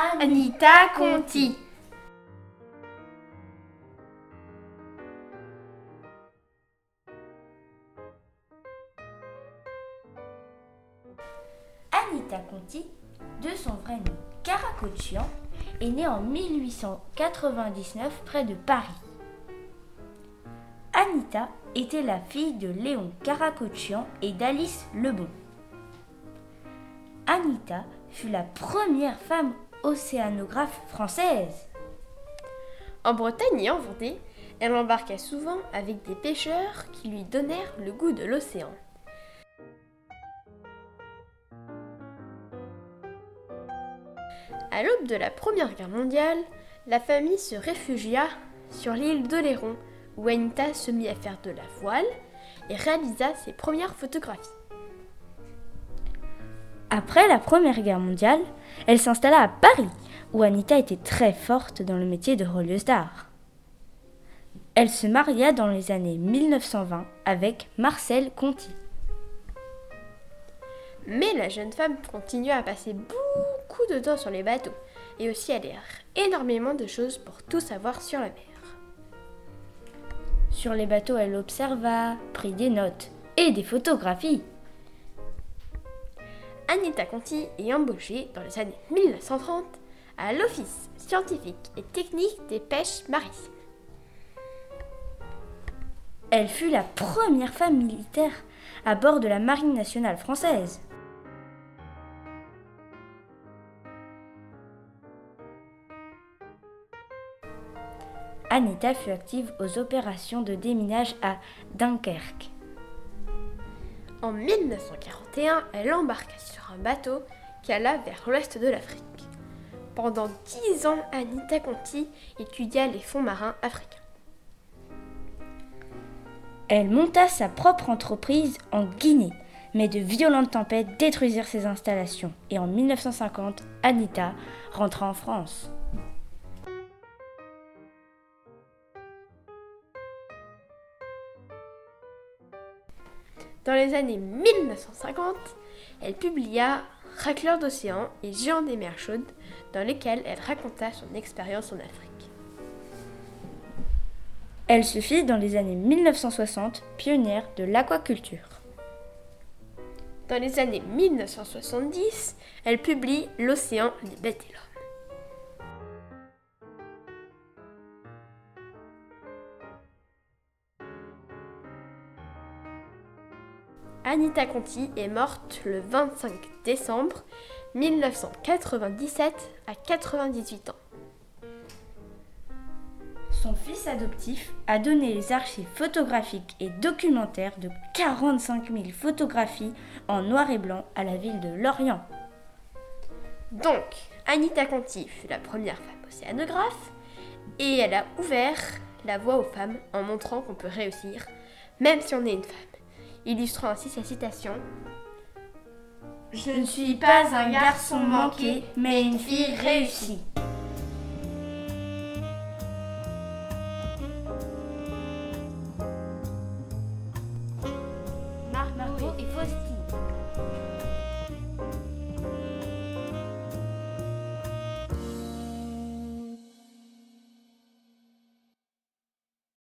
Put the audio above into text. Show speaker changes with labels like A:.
A: Anita Conti. Anita Conti, de son vrai nom Caracochian, est née en 1899 près de Paris. Anita était la fille de Léon Caracochian et d'Alice Lebon. Anita fut la première femme océanographe française.
B: En Bretagne et en Vendée, elle embarqua souvent avec des pêcheurs qui lui donnèrent le goût de l'océan. À l'aube de la Première Guerre mondiale, la famille se réfugia sur l'île d'Oléron, où Anita se mit à faire de la voile et réalisa ses premières photographies.
A: Après la Première Guerre mondiale, elle s'installa à Paris, où Anita était très forte dans le métier de relieuse d'art. Elle se maria dans les années 1920 avec Marcel Conti.
B: Mais la jeune femme continua à passer beaucoup de temps sur les bateaux et aussi à lire énormément de choses pour tout savoir sur la mer.
A: Sur les bateaux, elle observa, prit des notes et des photographies.
B: Anita Conti est embauchée dans les années 1930 à l'Office scientifique et technique des pêches maritimes.
A: Elle fut la première femme militaire à bord de la Marine nationale française. Anita fut active aux opérations de déminage à Dunkerque.
B: En 1941, elle embarqua sur un bateau qui alla vers l'ouest de l'Afrique. Pendant dix ans, Anita Conti étudia les fonds marins africains.
A: Elle monta sa propre entreprise en Guinée, mais de violentes tempêtes détruisirent ses installations et en 1950, Anita rentra en France.
B: Dans les années 1950, elle publia Racleur d'océan et Géant des mers chaudes, dans lesquels elle raconta son expérience en Afrique.
A: Elle se fit dans les années 1960 pionnière de l'aquaculture.
B: Dans les années 1970, elle publie L'océan, les bêtes et l'homme. Anita Conti est morte le 25 décembre 1997 à 98 ans.
A: Son fils adoptif a donné les archives photographiques et documentaires de 45 000 photographies en noir et blanc à la ville de Lorient.
B: Donc, Anita Conti fut la première femme océanographe et elle a ouvert la voie aux femmes en montrant qu'on peut réussir, même si on est une femme illustrant ainsi sa citation.
A: Je ne suis pas un garçon manqué, mais une fille réussie.